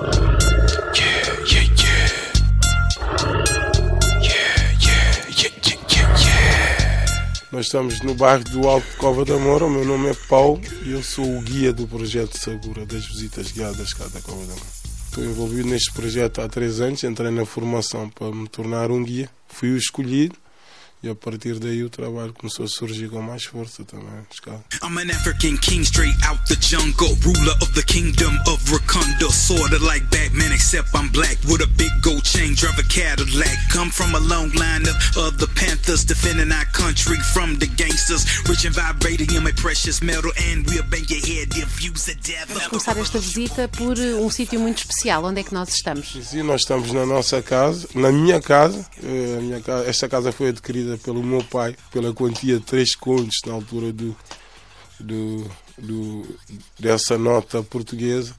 Yeah, yeah, yeah. Yeah, yeah, yeah, yeah, yeah. Nós estamos no bairro do Alto de Cova da Moura. O meu nome é Paulo e eu sou o guia do projeto Segura, das visitas guiadas cá da Cova da Moura. Estou envolvido neste projeto há três anos. Entrei na formação para me tornar um guia. Fui o escolhido e a partir daí o trabalho começou a surgir com mais força também. Escala. I'm an African king straight out the jungle, ruler of the kingdom of Wakanda, sorta like Batman, except I'm black with a big gold chain, drive a Cadillac. Come from a long line of other Panthers, defending our country from the gangsters, rich and vibrating my precious metal, and we'll bang your head if you's a devil. Começar esta visita por um sítio muito especial. Onde é que nós estamos? Sim, nós estamos na nossa casa, na minha casa. Eh, a minha casa esta casa foi adquirida pelo meu pai pela quantia de 3 contos na altura do, do, do- dessa nota portuguesa.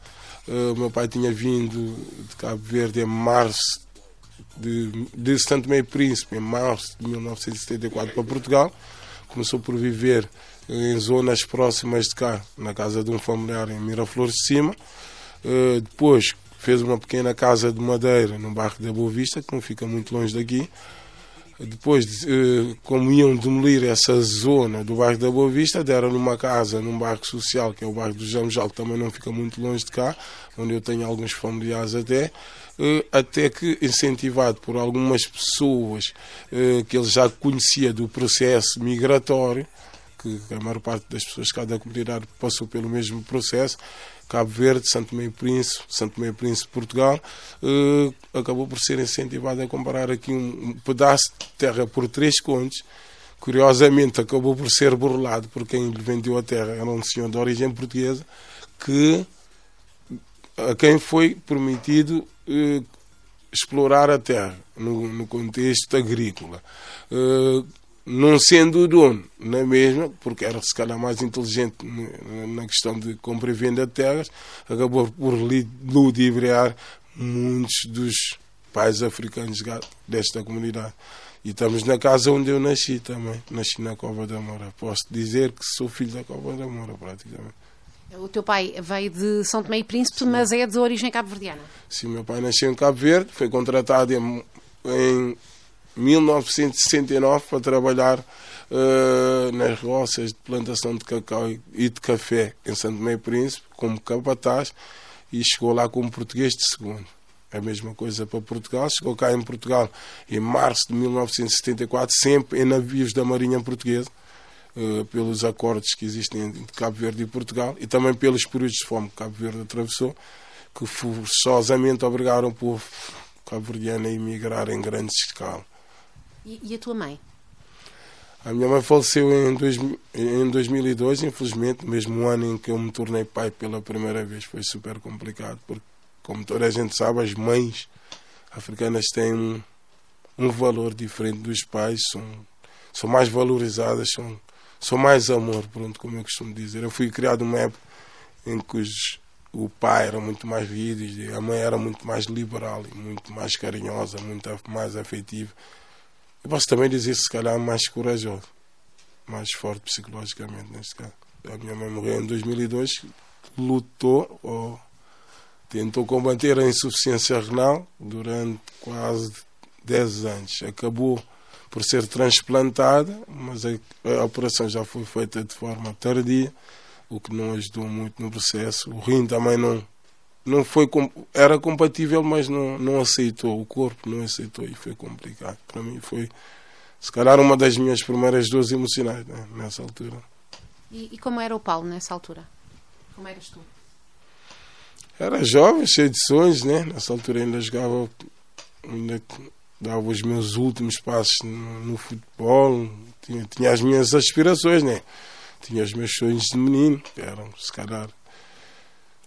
Eh, O meu pai tinha vindo de Cabo Verde em março de, de Santo Meio Príncipe, em março de 1974, para Portugal. Começou por viver em zonas próximas de cá, na casa de um familiar em Miraflores de Cima. Eh, depois fez uma pequena casa de madeira no bairro da Boa Vista, que não fica muito longe daqui. Depois, eh, como iam demolir essa zona do bairro da Boa Vista, deram numa casa num bairro social, que é o bairro do Jamujal, que também não fica muito longe de cá, onde eu tenho alguns familiares até, eh, até que, incentivado por algumas pessoas eh, que ele já conhecia do processo migratório, que a maior parte das pessoas de cada comunidade passou pelo mesmo processo, Cabo Verde, Santo Meio Príncipe, Santo Meio Príncipe, Portugal, eh, acabou por ser incentivado a comprar aqui um, pedaço de terra por três contos. Curiosamente, acabou por ser burlado por quem lhe vendeu a terra. Era um senhor de origem portuguesa que a quem foi permitido eh, explorar a terra no, no contexto agrícola. Eh, não sendo o dono, na mesma, porque era se calhar mais inteligente na questão de compra e venda de terras, acabou por ludibriar muitos dos pais africanos desta comunidade. E estamos na casa onde eu nasci também, nasci na Cova da Moura. Posso dizer que sou filho da Cova da Moura, praticamente. O teu pai veio de São Tomé e Príncipe, mas é de origem cabo-verdiana. Sim, meu pai nasceu em Cabo Verde, foi contratado em, em 1969 para trabalhar eh, nas roças de plantação de cacau e- de café em Santo Meio Príncipe, como capataz, e chegou lá como português de segundo. A mesma coisa para Portugal. Chegou cá em Portugal em março de 1974, sempre em navios da Marinha Portuguesa, eh, pelos acordos que existem entre Cabo Verde e Portugal e também pelos períodos de fome que Cabo Verde atravessou, que forçosamente obrigaram o povo cabo-verdiano a emigrar em grande escala. E, e a tua mãe? A minha mãe faleceu em, dois, em 2002, infelizmente, mesmo ano em que eu me tornei pai pela primeira vez. Foi super complicado, porque, como toda a gente sabe, as mães africanas têm um, um valor diferente dos pais, são, são mais valorizadas, são, são mais amor, pronto, como eu costumo dizer. Eu fui criado numa época em que os, o pai era muito mais rígido a mãe era muito mais liberal muito mais carinhosa, muito mais afetiva. Eu posso também dizer, se calhar, mais corajoso, mais forte psicologicamente, neste caso. A minha mãe morreu em 2002, lutou ou tentou combater a insuficiência renal durante quase 10 anos. Acabou por ser transplantada, mas a, operação já foi feita de forma tardia, o que não ajudou muito no processo. O rim também não, não foi era compatível, mas não, não aceitou. O corpo não aceitou e foi complicado. Para mim foi, se calhar, uma das minhas primeiras dores emocionais né, nessa altura. E, e como era o Paulo nessa altura? Como eras tu? Era jovem, cheio de sonhos, né? Nessa altura ainda jogava, ainda dava os meus últimos passos no, no futebol, tinha, tinha as minhas aspirações, né? Tinha os meus sonhos de menino, que eram, se calhar.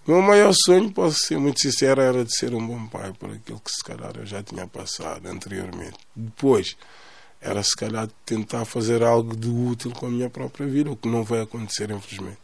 Meu maior sonho, posso ser muito sincero, era de ser um bom pai, por aquilo que se calhar eu já tinha passado anteriormente. Depois, era se calhar tentar fazer algo de útil com a minha própria vida, o que não vai acontecer, infelizmente.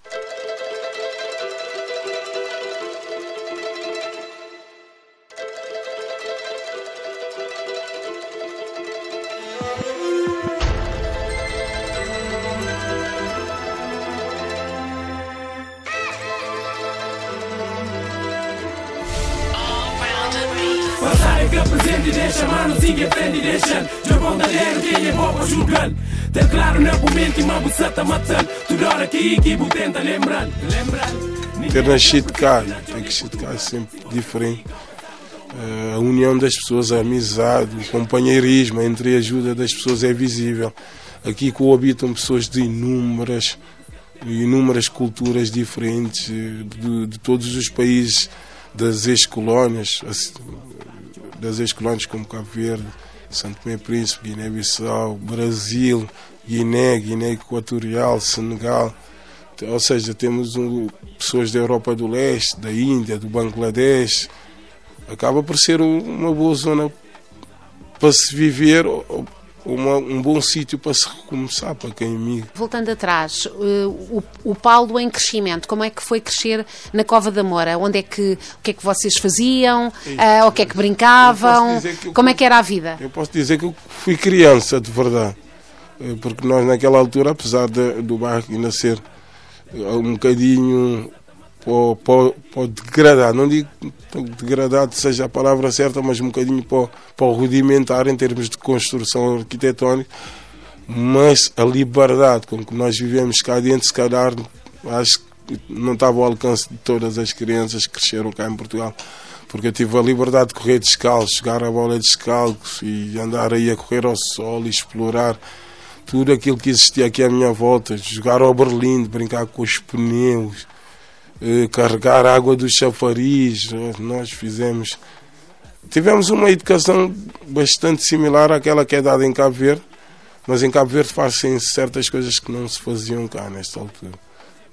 Marca presente e deixa mano, siga frente e deixa De pontadeiro quem é bom julgar? Ter claro no momento e uma buçata matando. Toda hora que equipe tenta lembrando Lembrando Ter nascido cá, crescido cá é sempre diferente. Eh, A união das pessoas, a amizade, o companheirismo, a entreajuda das pessoas é visível. Aqui coabitam pessoas de inúmeras, inúmeras culturas diferentes, eh, de, de todos os países das ex-colónias, as- das ex-colónias como Cabo Verde, Santo Tomé Príncipe, Guiné-Bissau, Brasil, Guiné, Guiné Equatorial, Senegal. Ou seja, temos um- pessoas da Europa do Leste, da Índia, do Bangladesh. Acaba por ser um- uma boa zona para se viver, uma- um bom sítio para se recomeçar para quem migra. Voltando atrás, eh, o, o Paulo em crescimento, como é que foi crescer na Cova da Moura? Onde é que, o que é que vocês faziam? Ah, o que é que brincavam? que eu- Como é que era a vida? Eu posso dizer que eu fui criança, de verdade. Eh, Porque nós, naquela altura, apesar de- do bairro ainda ser eh, um bocadinho para, para, para o degradado, não digo degradado seja a palavra certa, mas um bocadinho para, para o rudimentar em termos de construção arquitetónica, mas a liberdade com que nós vivemos cá dentro, se calhar, acho que não estava ao alcance de todas as crianças que cresceram cá em Portugal. Porque eu tive a liberdade de correr descalço, jogar a bola descalço e andar aí a correr ao sol e explorar tudo aquilo que existia aqui à minha volta, jogar ao Berlim, brincar com os pneus, carregar água do chafariz. eh, Nós fizemos. Tivemos uma educação bastante similar àquela que é dada em Cabo Verde, mas em Cabo Verde fazem certas coisas que não se faziam cá nesta altura.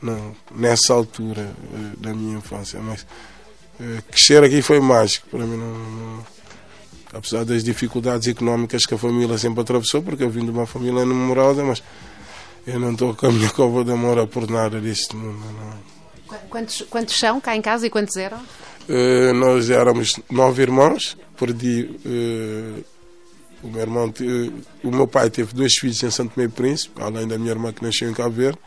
Não, nessa altura eh, da minha infância. Mas eh, crescer aqui foi mágico para mim. Não, não- apesar das dificuldades económicas que a família sempre atravessou, porque eu vim de uma família numerosa, mas eu não estou com a minha cova de amor por nada deste mundo. Não. Qu- Quantos, quantos são cá em casa e quantos eram? Eh, nós éramos nove irmãos, perdi. eh, o, meu irmão, te- o meu pai teve dois filhos em Santo Meio Príncipe, além da minha irmã que nasceu em Cabo Verde.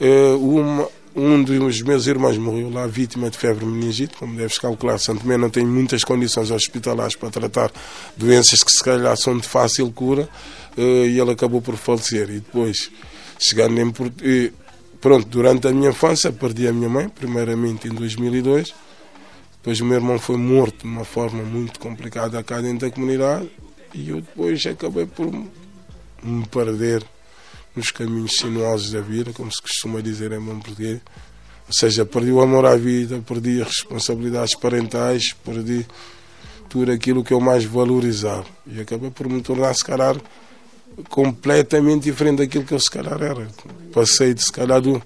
Eh, uma- um dos meus irmãos morreu lá vítima de febre meningite, como deves calcular. Santo Tomé não tem muitas condições hospitalares para tratar doenças que se calhar são de fácil cura eh, e ele acabou por falecer. E depois, chegando em Port- eh, pronto, durante a minha infância perdi a minha mãe, primeiramente em 2002. Depois o meu irmão foi morto de uma forma muito complicada cá dentro da comunidade e eu depois acabei por me perder nos caminhos sinuosos da vida, como se costuma dizer em bom português. Ou seja, perdi o amor à vida, perdi as responsabilidades parentais, perdi tudo aquilo que eu mais valorizava. E acabei por me tornar, se calhar, completamente diferente daquilo que eu se calhar era. Passei de se calhar do,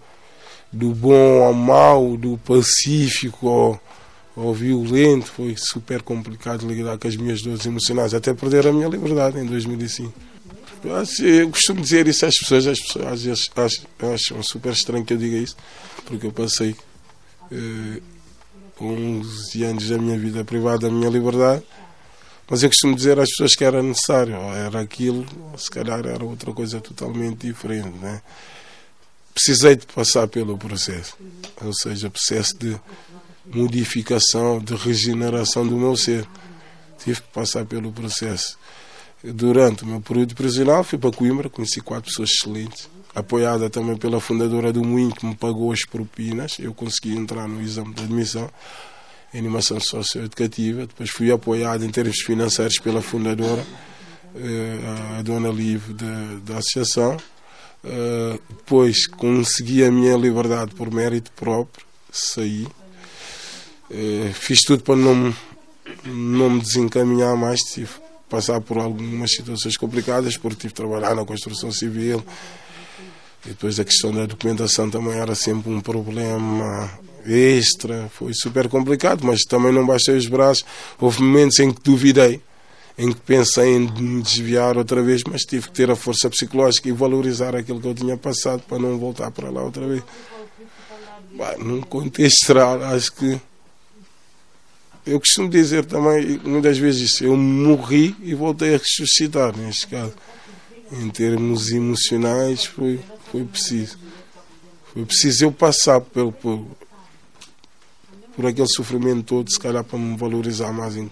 do bom ao mau, do pacífico ao, ao violento. Foi super complicado lidar com as minhas dores emocionais, até perder a minha liberdade em 2005. Eu, costumo dizer isso às pessoas, as pessoas às vezes acham, acham super estranho que eu diga isso, porque eu passei eh, 11 anos da minha vida privada da minha liberdade, mas eu costumo dizer às pessoas que era necessário, era aquilo, se calhar era outra coisa totalmente diferente. Né? Precisei de passar pelo processo, ou seja, processo de modificação, de regeneração do meu ser. Tive que passar pelo processo. Durante o meu período prisional, fui para Coimbra, conheci quatro pessoas excelentes, apoiada também pela fundadora do Moinho, que me pagou as propinas. Eu consegui entrar no exame de admissão em animação socioeducativa. Depois fui apoiado em termos financeiros pela fundadora, eh, a dona Live da, da associação. Eh, depois consegui a minha liberdade por mérito próprio, saí. Eh, fiz tudo para não, não me desencaminhar mais, tive passar por algumas situações complicadas, porque tive que trabalhar na construção civil. E depois a questão da documentação também era sempre um problema extra, foi super complicado, mas também não baixei os braços. Houve momentos em que duvidei, em que pensei em me desviar outra vez, mas tive que ter a força psicológica e valorizar aquilo que eu tinha passado para não voltar para lá outra vez. Bah, num contexto geral, acho que eu costumo dizer também, muitas vezes, isso, eu morri e voltei a ressuscitar, neste caso. Em termos emocionais, foi, foi preciso. Foi preciso eu passar pelo, por, por aquele sofrimento todo, se calhar para me valorizar mais em-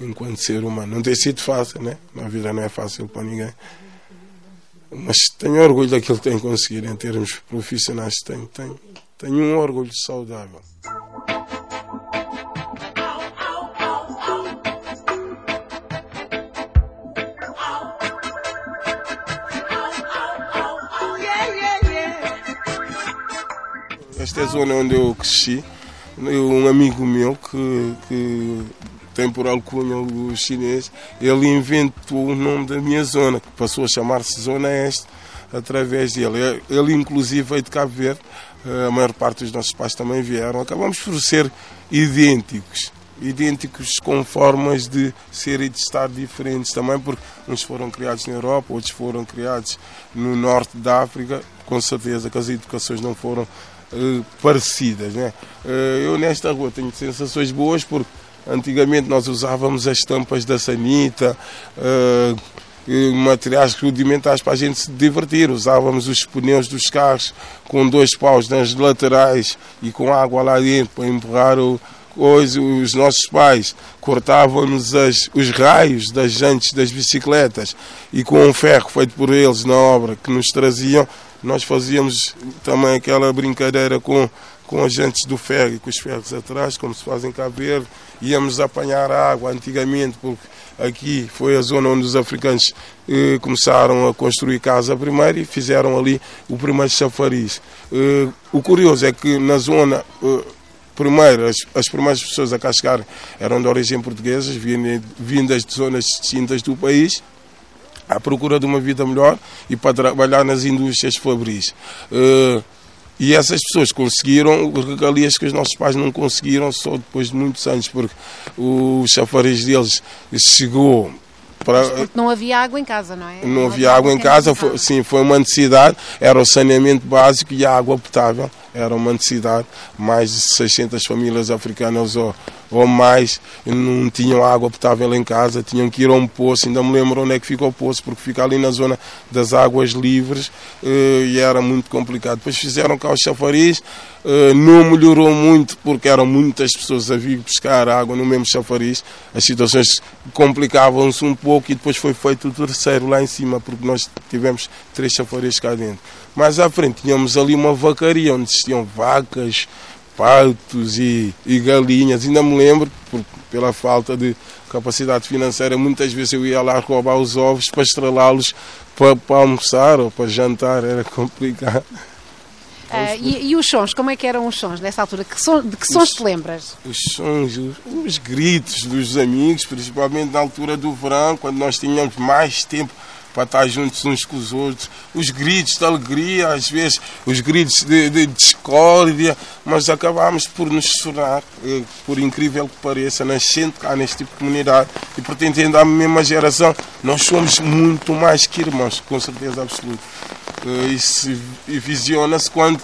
enquanto ser humano. Não tem sido fácil, né? A vida não é fácil para ninguém. Mas tenho orgulho daquilo que tenho conseguido em termos profissionais. Tenho, tenho, tenho um orgulho saudável. Esta é a zona onde eu cresci. Um amigo meu que, que tem por alcunha o chinês, ele inventou o nome da minha zona, que passou a chamar-se Zona Este, através dele. Ele, inclusive, veio de Cabo Verde, a maior parte dos nossos pais também vieram. Acabamos por ser idênticos, idênticos com formas de ser e de estar diferentes também, porque uns foram criados na Europa, outros foram criados no norte da África. Com certeza que as educações não foram uh, parecidas. Né? Uh, eu, nesta rua, tenho sensações boas, porque antigamente nós usávamos as tampas da sanita. Uh, materiais rudimentares para a gente se divertir. Usávamos os pneus dos carros com dois paus nas laterais e com água lá dentro para empurrar o, Hoje os nossos pais cortavam-nos os raios das jantes das bicicletas e com um ferro feito por eles na obra que nos traziam, nós fazíamos também aquela brincadeira com, com as jantes do ferro com os ferros atrás, como se faz em Cabo Verde. Íamos apanhar água antigamente, porque aqui foi a zona onde os africanos eh, começaram a construir casa primeiro e fizeram ali o primeiro chafariz. Eh, o curioso é que na zona. Eh, primeiro, as, as, primeiras pessoas a chegar eram de origem portuguesa, vindas de zonas distintas do país, à procura de uma vida melhor e para trabalhar nas indústrias fabris. Uh, e essas pessoas conseguiram regalias que os nossos pais não conseguiram só depois de muitos anos, porque o chafariz deles chegou para... Porque não havia água em casa, não é? Não, não havia água em casa, foi, sim, foi uma necessidade, era o saneamento básico e a água potável era uma necessidade. Mais de 600 famílias africanas ou, ou mais não tinham água potável em casa, tinham que ir a um poço. Ainda me lembro onde é que fica o poço, porque fica ali na zona das águas livres eh, e era muito complicado. Depois fizeram cá os chafariz, eh, não melhorou muito porque eram muitas pessoas a vir buscar água no mesmo chafariz. As situações complicavam-se um pouco e depois foi feito o terceiro lá em cima, porque nós tivemos três chafariz cá dentro. Mais à frente tínhamos ali uma vacaria onde existiam vacas, patos e, e galinhas. Ainda me lembro, por, pela falta de capacidade financeira, muitas vezes eu ia lá roubar os ovos para estrelá-los para, para, almoçar ou para jantar, era complicado. Uh, e, e, os sons, como é que eram os sons nessa altura? Que son, de que sons os, te lembras? Os sons, os, os gritos dos amigos, principalmente na altura do verão, quando nós tínhamos mais tempo para estar juntos uns com os outros, os gritos de alegria, às vezes os gritos de, de discórdia, mas acabámos por nos tornar, eh, por incrível que pareça, nascendo cá neste tipo de comunidade. E pertencendo à mesma geração, nós somos muito mais que irmãos, com certeza absoluta. Eh, isso visiona-se quando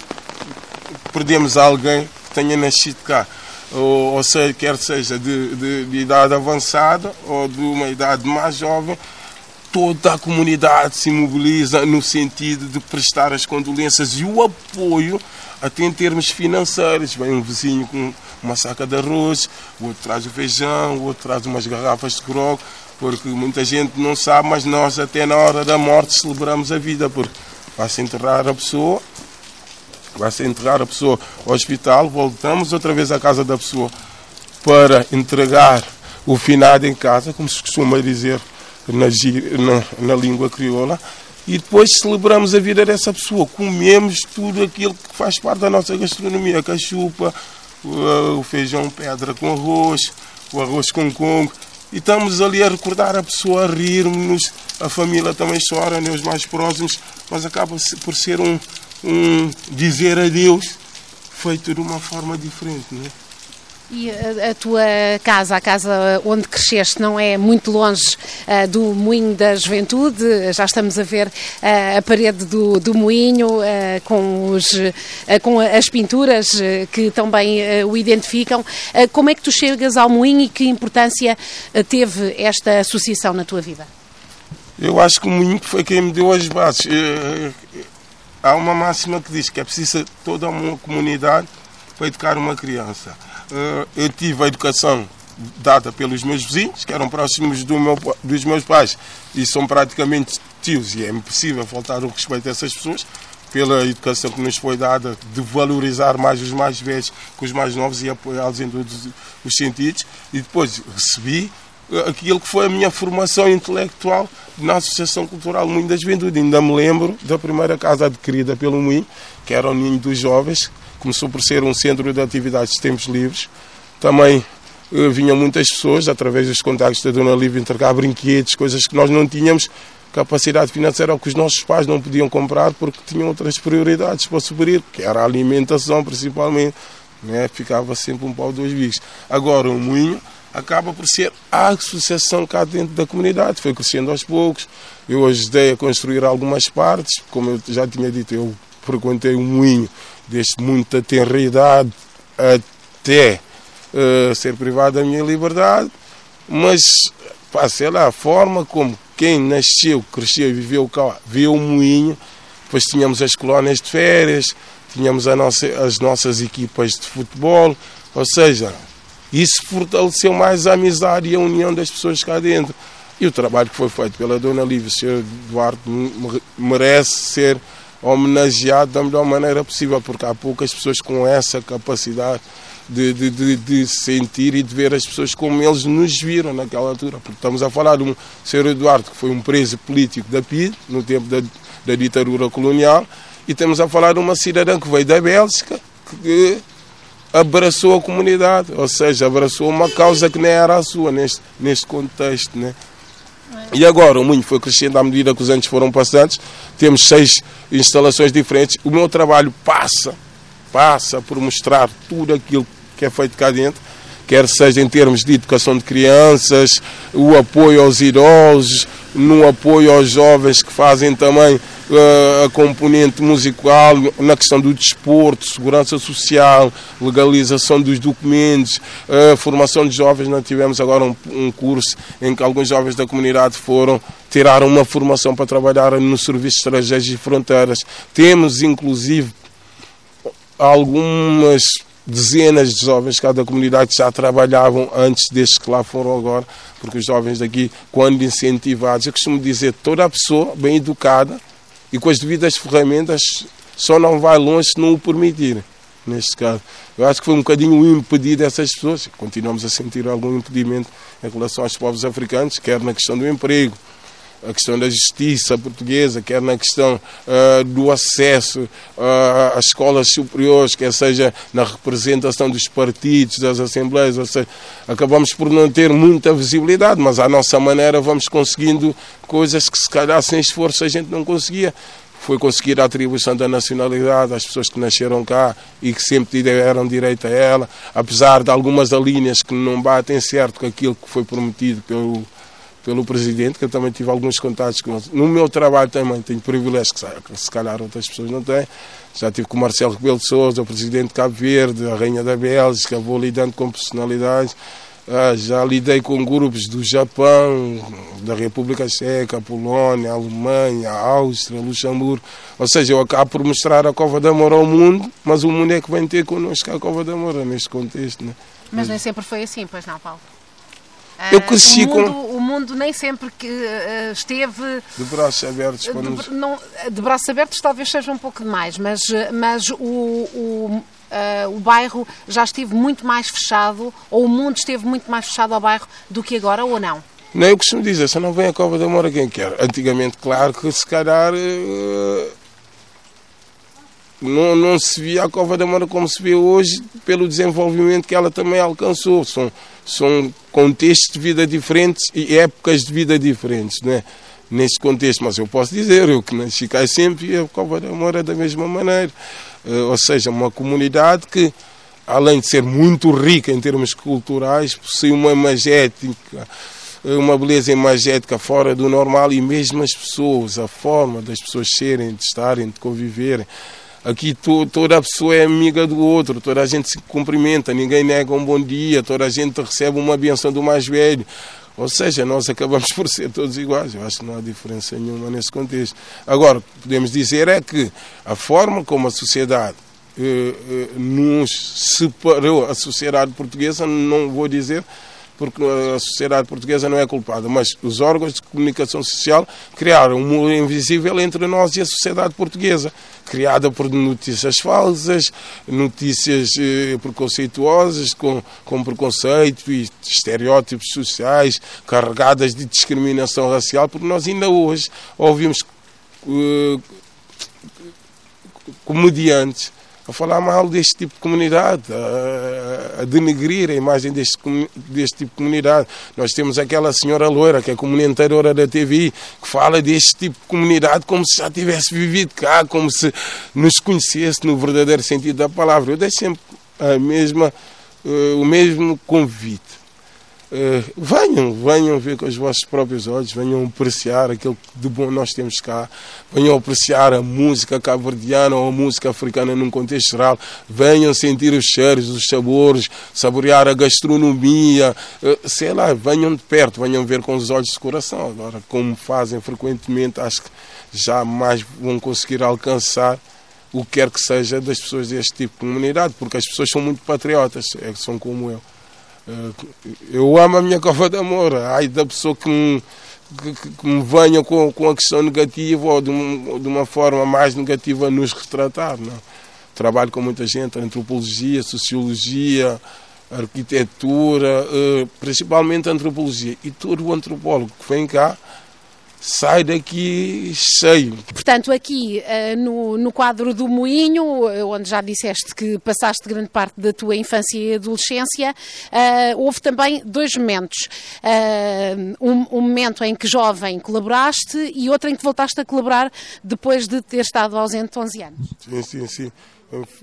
perdemos alguém que tenha nascido cá. Ou, ou seja, quer seja de, de, de, idade avançada ou de uma idade mais jovem, toda a comunidade se mobiliza no sentido de prestar as condolências e o apoio, até em termos financeiros. Vem um vizinho com uma saca de arroz, o outro traz o feijão, o outro traz umas garrafas de grog, porque muita gente não sabe, mas nós até na hora da morte celebramos a vida, porque vai-se enterrar a pessoa, vai-se enterrar a pessoa ao hospital, voltamos outra vez à casa da pessoa para entregar o finado em casa, como se costuma dizer na, na, na língua crioula e depois celebramos a vida dessa pessoa. Comemos tudo aquilo que faz parte da nossa gastronomia: a cachupa, o, feijão pedra com arroz, o arroz com congo. E estamos ali a recordar a pessoa, a rirmos-nos. A família também chora, né, os mais próximos, mas acaba por ser um, um dizer adeus feito de uma forma diferente. Né? E a, a, tua casa, a casa onde cresceste, não é muito longe uh, do Moinho da Juventude. Já estamos a ver uh, a parede do, do moinho uh, com, os, com as pinturas que também o identificam. como é que tu chegas ao Moinho e que importância teve esta associação na tua vida? Eu acho que o Moinho foi quem me deu as bases. Há uma máxima que diz que é preciso toda uma comunidade para educar uma criança. Eh, eu tive a educação dada pelos meus vizinhos, que eram próximos do meu, dos meus pais e são praticamente tios, e é impossível faltar o respeito a essas pessoas, pela educação que nos foi dada de valorizar mais os mais velhos que os mais novos e apoiá-los em todos os sentidos. E depois recebi aquilo que foi a minha formação intelectual na Associação Cultural Moinho da Juventude. Ainda me lembro da primeira casa adquirida pelo Moinho, que era o Ninho dos Jovens, começou por ser um centro de atividades de tempos livres. Também eh, vinham muitas pessoas, através dos contactos da Dona Lívia, entregar brinquedos, coisas que nós não tínhamos capacidade financeira ou que os nossos pais não podiam comprar porque tinham outras prioridades para suprir, que era a alimentação principalmente. Né? Ficava sempre um pau dois bicos. Agora, o Moinho acaba por ser a associação cá dentro da comunidade. Foi crescendo aos poucos. Eu ajudei a construir algumas partes. Como eu já tinha dito, eu frequentei o moinho desde muita tenra idade até uh, ser privado da minha liberdade. Mas, pá, sei lá, a forma como quem nasceu, cresceu e viveu cá, viu o moinho. Depois tínhamos as colónias de férias, tínhamos nossa, as nossas equipas de futebol. Ou seja, isso fortaleceu mais a amizade e a união das pessoas cá dentro. E o trabalho que foi feito pela Dona Lívia, o Sr. Duarte, merece ser homenageado da melhor maneira possível, porque há poucas pessoas com essa capacidade de, de, de, de, sentir e de ver as pessoas como eles nos viram naquela altura. Porque estamos a falar de um Sr. Eduardo que foi um preso político da PID, no tempo da, da ditadura colonial, e estamos a falar de uma cidadã que veio da Bélgica, que abraçou a comunidade, ou seja, abraçou uma causa que nem era a sua neste, neste contexto. Né? E agora o Moinho foi crescendo à medida que os anos foram passantes, temos seis instalações diferentes. O meu trabalho passa, passa por mostrar tudo aquilo que é feito cá dentro, quer seja em termos de educação de crianças, o apoio aos idosos, no apoio aos jovens que fazem também a componente musical, na questão do desporto, segurança social, legalização dos documentos, uh, formação de jovens. Nós tivemos agora um, um, curso em que alguns jovens da comunidade foram tirar uma formação para trabalhar no Serviço Estrangeiros e Fronteiras. Temos, inclusive, algumas dezenas de jovens cada comunidade já trabalhavam antes destes que lá foram agora, porque os jovens daqui, quando incentivados, eu costumo dizer, toda a pessoa bem educada e com as devidas ferramentas só não vai longe se não o permitir. Neste caso, eu acho que foi um bocadinho o impedir dessas pessoas. Continuamos a sentir algum impedimento em relação aos povos africanos, quer na questão do emprego, a questão da justiça portuguesa, quer na questão uh, do acesso uh, às escolas superiores, quer seja na representação dos partidos, das assembleias, ou seja, acabamos por não ter muita visibilidade, mas à nossa maneira vamos conseguindo coisas que se calhar sem esforço a gente não conseguia. Foi conseguir a atribuição da nacionalidade às pessoas que nasceram cá e que sempre tiveram direito a ela, apesar de algumas alíneas que não batem certo com aquilo que foi prometido pelo pelo presidente, que eu também tive alguns contatos com ele. No meu trabalho também tenho privilégios que se calhar outras pessoas não têm. Já tive com o Marcelo Rebelo de Sousa, o presidente de Cabo Verde, a rainha da Bélgica, vou lidando com personalidades. Ah, já lidei com grupos do Japão, da República Checa, Polónia, Alemanha, Áustria, Luxemburgo. Ou seja, eu acabo por mostrar a Cova da Moura ao mundo, mas o mundo é que vem ter connosco a Cova da Moura neste contexto. Né? Mas nem sempre foi assim, pois não, Paulo? Eu cresci o com. mundo, o mundo nem sempre que uh, esteve. De braços abertos para de, nos. não, de braços abertos talvez seja um pouco demais, mas, mas o, o, uh, o bairro já esteve muito mais fechado, ou o mundo esteve muito mais fechado ao bairro do que agora, ou não? Nem eu costumo dizer, se não vem a Cova da Moura quem quer. Antigamente, claro que se calhar. Uh, não, não se via a Cova da Moura como se vê hoje pelo desenvolvimento que ela também alcançou. São, são contextos de vida diferentes e épocas de vida diferentes, não é? Neste contexto, mas eu posso dizer, eu que nasci cá sempre via a Cova da Moura da mesma maneira. Uh, ou seja, uma comunidade que, além de ser muito rica em termos culturais, possui uma imagética, uma beleza imagética fora do normal e mesmo as pessoas, a forma das pessoas serem, de estarem, de conviverem. Aqui to, toda a pessoa é amiga do outro, toda a gente se cumprimenta, ninguém nega um bom dia, toda a gente recebe uma benção do mais velho. Ou seja, nós acabamos por ser todos iguais. Eu acho que não há diferença nenhuma nesse contexto. Agora, podemos dizer é que a forma como a sociedade eh, eh, nos separou, a sociedade portuguesa, não vou dizer porque a sociedade portuguesa não é culpada, mas os órgãos de comunicação social criaram um muro invisível entre nós e a sociedade portuguesa, criada por notícias falsas, notícias eh, preconceituosas, com, com preconceito e estereótipos sociais, carregadas de discriminação racial, porque nós ainda hoje ouvimos eh, comediantes a falar mal deste tipo de comunidade, a, a denegrir a imagem deste, deste tipo de comunidade. Nós temos aquela senhora loira, que é comunicadora da TV, que fala deste tipo de comunidade como se já tivesse vivido cá, como se nos conhecesse no verdadeiro sentido da palavra. Eu deixo sempre a mesma, uh, o mesmo convite venham, venham ver com os vossos próprios olhos, venham apreciar aquilo que de bom nós temos cá, venham apreciar a música cabo-verdiana ou a música africana num contexto geral, venham sentir os cheiros, os sabores, saborear a gastronomia, uh, sei lá, venham de perto, venham ver com os olhos de coração. Agora, como fazem frequentemente, acho que jamais vão conseguir alcançar o que quer que seja das pessoas deste tipo de comunidade, porque as pessoas são muito patriotas, é, são como eu. Eu amo a minha cova de amor. Ai da pessoa que me, que, que me venha com, com a questão negativa ou de, um, de, uma forma mais negativa nos retratar. Não? Trabalho com muita gente, antropologia, sociologia, arquitetura, eh, principalmente antropologia. E todo o antropólogo que vem cá sai daqui cheio. Portanto, aqui uh, no, no quadro do Moinho, eh, onde já disseste que passaste grande parte da tua infância e adolescência, uh, houve também dois momentos. Um, um, momento em que jovem colaboraste e outro em que voltaste a colaborar depois de ter estado ausente 11 anos. Sim, sim, sim.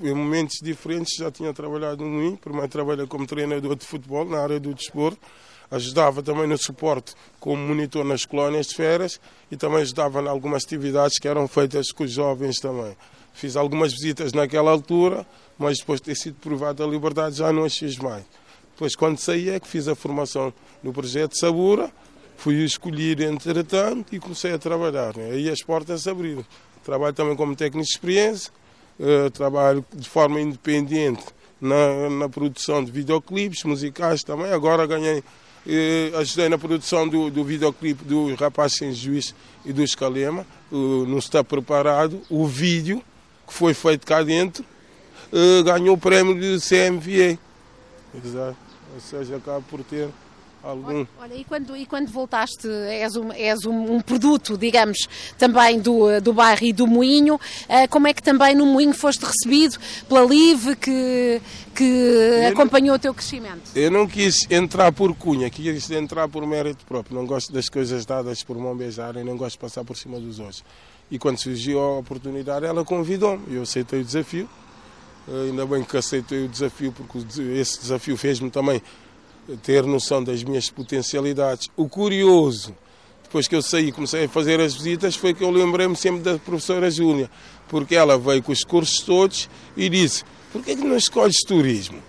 Em momentos diferentes já tinha trabalhado no Moinho, primeiro trabalhei como treinador de futebol na área do desporto ajudava também no suporte como monitor nas colónias de férias e também ajudava em algumas atividades que eram feitas com os jovens também. Fiz algumas visitas naquela altura, mas depois de ter sido provado a liberdade já não as fiz mais. Depois, quando saí, é que fiz a formação no projeto Sabura, fui escolhido entretanto e comecei a trabalhar. Né? Aí as portas abriram. Trabalho também como técnico de experiência, uh, trabalho de forma independente na, na produção de videoclipes musicais também. Agora ganhei eh, ajudei na produção do, do videoclipe do Rapaz Sem Juiz e do Escalema. Não está preparado. O vídeo que foi feito cá dentro uh, ganhou o prémio do CMVA. Exato. Ou seja, acaba por ter algum. Olha, e, quando, e quando voltaste, és um, és um, um, produto, digamos, também do, do bairro e do Moinho, uh, como é que também no Moinho foste recebido pela LIVE que, que acompanhou não, o teu crescimento? Eu não quis entrar por cunha, quis entrar por mérito próprio. Não gosto das coisas dadas por mão beijada e não gosto de passar por cima dos outros. E quando surgiu a oportunidade, ela convidou-me. Eu aceitei o desafio. Uh, ainda bem que aceitei o desafio, porque esse desafio fez-me também ter noção das minhas potencialidades. O curioso, depois que eu saí e comecei a fazer as visitas, foi que eu lembrei-me sempre da professora Júlia, porque ela veio com os cursos todos e disse: Por que, que não escolhes turismo?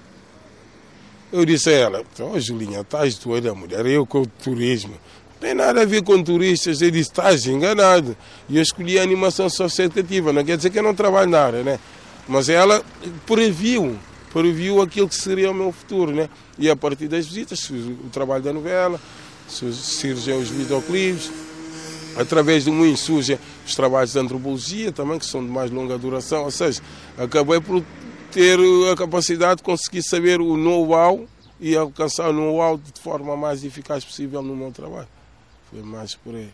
Eu disse a ela: oh, Julinha, estás doida, mulher, eu com o turismo. Não tem nada a ver com turistas. Ele disse: Estás enganado. E eu escolhi a animação socioeducativa. Não quer dizer que eu não trabalho na área, né? Mas ela previu previu aquilo que seria o meu futuro, né? E a partir das visitas, o trabalho da novela, surgem os videoclipes, através do Moinho surgem os trabalhos de antropologia também, que são de mais longa duração, ou seja, acabei por ter a capacidade de conseguir saber o know-how e alcançar o know-how de forma mais eficaz possível no meu trabalho. Foi mais por aí.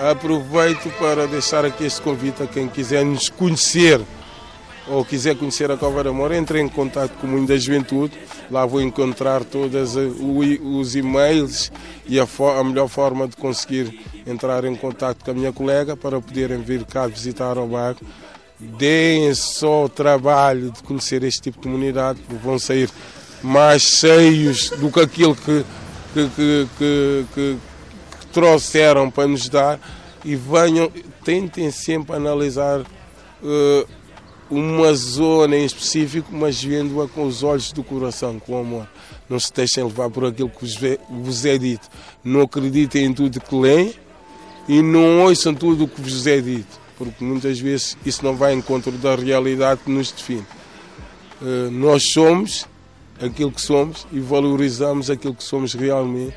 Aproveito para deixar aqui este convite a quem quiser nos conhecer ou quiser conhecer a Cova Moura, entre em contato com o Mundo da Juventude. Lá vou encontrar todos os e-mails e a, a, melhor forma de conseguir entrar em contato com a minha colega para poderem vir cá visitar o bairro. Deem só o trabalho de conhecer este tipo de comunidade, vão sair mais cheios do que aquilo que, que, que, que trouxeram para nos dar e venham, tentem sempre analisar uh, uma zona em específico, mas vendo-a com os olhos do coração, com amor. não se deixem levar por aquilo que vos é dito. Não acreditem em tudo que leem e não ouçam tudo o que vos é dito, porque muitas vezes isso não vai em encontro da realidade que nos define. Uh, nós somos aquilo que somos e valorizamos aquilo que somos realmente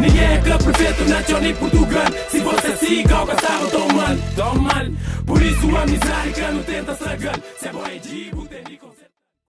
ninguém é que perfeito nacional em Portugal. Se você assim, calca sabe tão mal, tão mal Por isso a miséria que não tenta sagar. Se é bom é de, tem